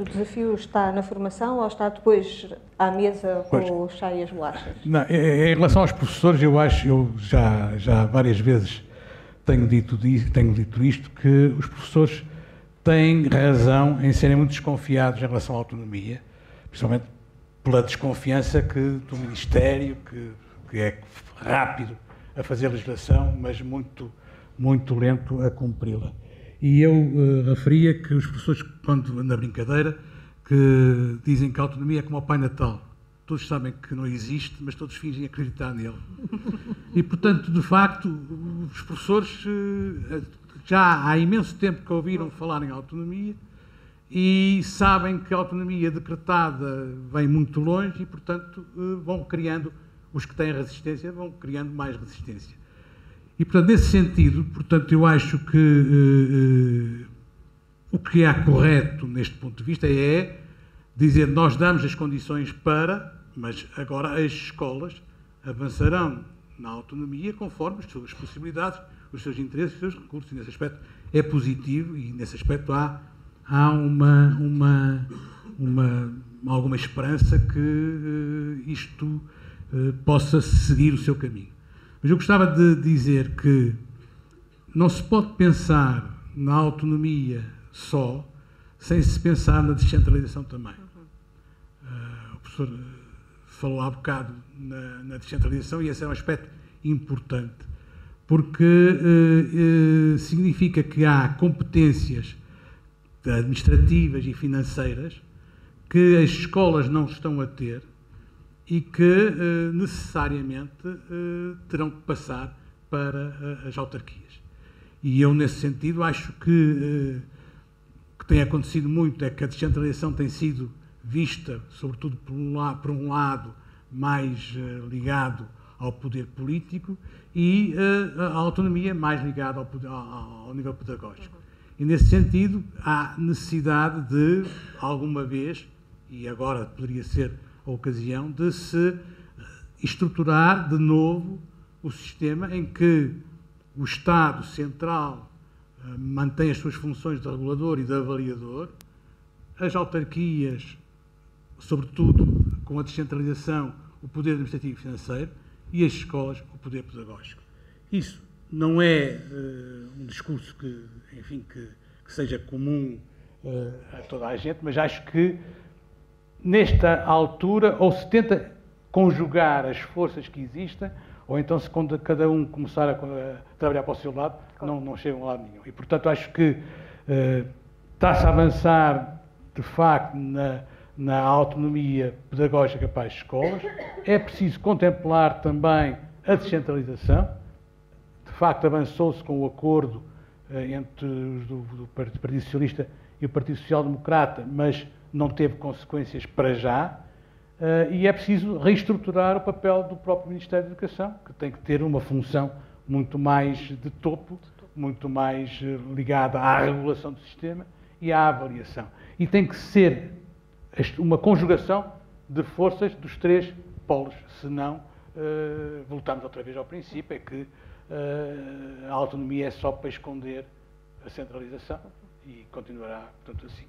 O desafio está na formação ou está depois à mesa com pois. o chá e as bolachas? Não, em relação aos professores, eu acho, eu já, já várias vezes tenho dito, tenho dito isto, que os professores têm razão em serem muito desconfiados em relação à autonomia, principalmente pela desconfiança que do Ministério, que, que é rápido a fazer legislação, mas muito, muito lento a cumpri-la. E eu uh, referia que os professores, quando na brincadeira, que dizem que a autonomia é como o Pai Natal. Todos sabem que não existe, mas todos fingem acreditar nele. E, portanto, de facto, os professores uh, já há imenso tempo que ouviram falar em autonomia e sabem que a autonomia decretada vem muito longe e, portanto, uh, vão criando, os que têm resistência vão criando mais resistência. E, portanto, nesse sentido, portanto, eu acho que uh, uh, o que é correto neste ponto de vista é dizer nós damos as condições para, mas agora as escolas avançarão na autonomia conforme as suas possibilidades, os seus interesses, os seus recursos. E nesse aspecto é positivo e nesse aspecto há, há uma, uma, uma, alguma esperança que uh, isto uh, possa seguir o seu caminho. Mas eu gostava de dizer que não se pode pensar na autonomia só sem se pensar na descentralização também. Uh, o professor falou há bocado na, na, descentralização e esse é um aspecto importante, porque uh, uh, significa que há competências administrativas e financeiras que as escolas não estão a ter e que eh, necessariamente eh, terão que passar para eh, as autarquias. E eu, nesse sentido, acho que o que tem acontecido muito é que a descentralização tem sido vista, sobretudo por um, lado, por um lado mais ligado ao poder político e a autonomia mais ligada ao, ao nível pedagógico. E, nesse sentido, há necessidade de, alguma vez, e agora poderia ser a ocasião de se eh, estruturar de novo o sistema em que o Estado Central eh, mantém as suas funções de regulador e de avaliador, as autarquias, sobretudo com a descentralização, o poder administrativo e financeiro, e as escolas, o poder pedagógico. Isso não é uh, um discurso que, enfim, que, que seja comum uh, a toda a gente, mas acho que nesta altura, ou se tenta conjugar as forças que existem, ou então se quando cada um começar a, trabalhar para o seu lado, não, não chegam a lado nenhum. E, portanto, acho que uh, está-se a avançar, de facto, na, na autonomia pedagógica para as escolas. É preciso contemplar também a descentralização. De facto, avançou-se com o acordo uh, entre os do, do Partido Socialista e o Partido Social Democrata, mas não teve consequências para já, uh, e é preciso reestruturar o papel do próprio Ministério da Educação, que tem que ter uma função muito mais de topo, muito mais eh, ligada à regulação do sistema e à avaliação. E tem que ser uma conjugação de forças dos três polos, senão uh, voltamos outra vez ao princípio, é que uh, a autonomia é só para esconder a centralização e continuará, portanto, assim.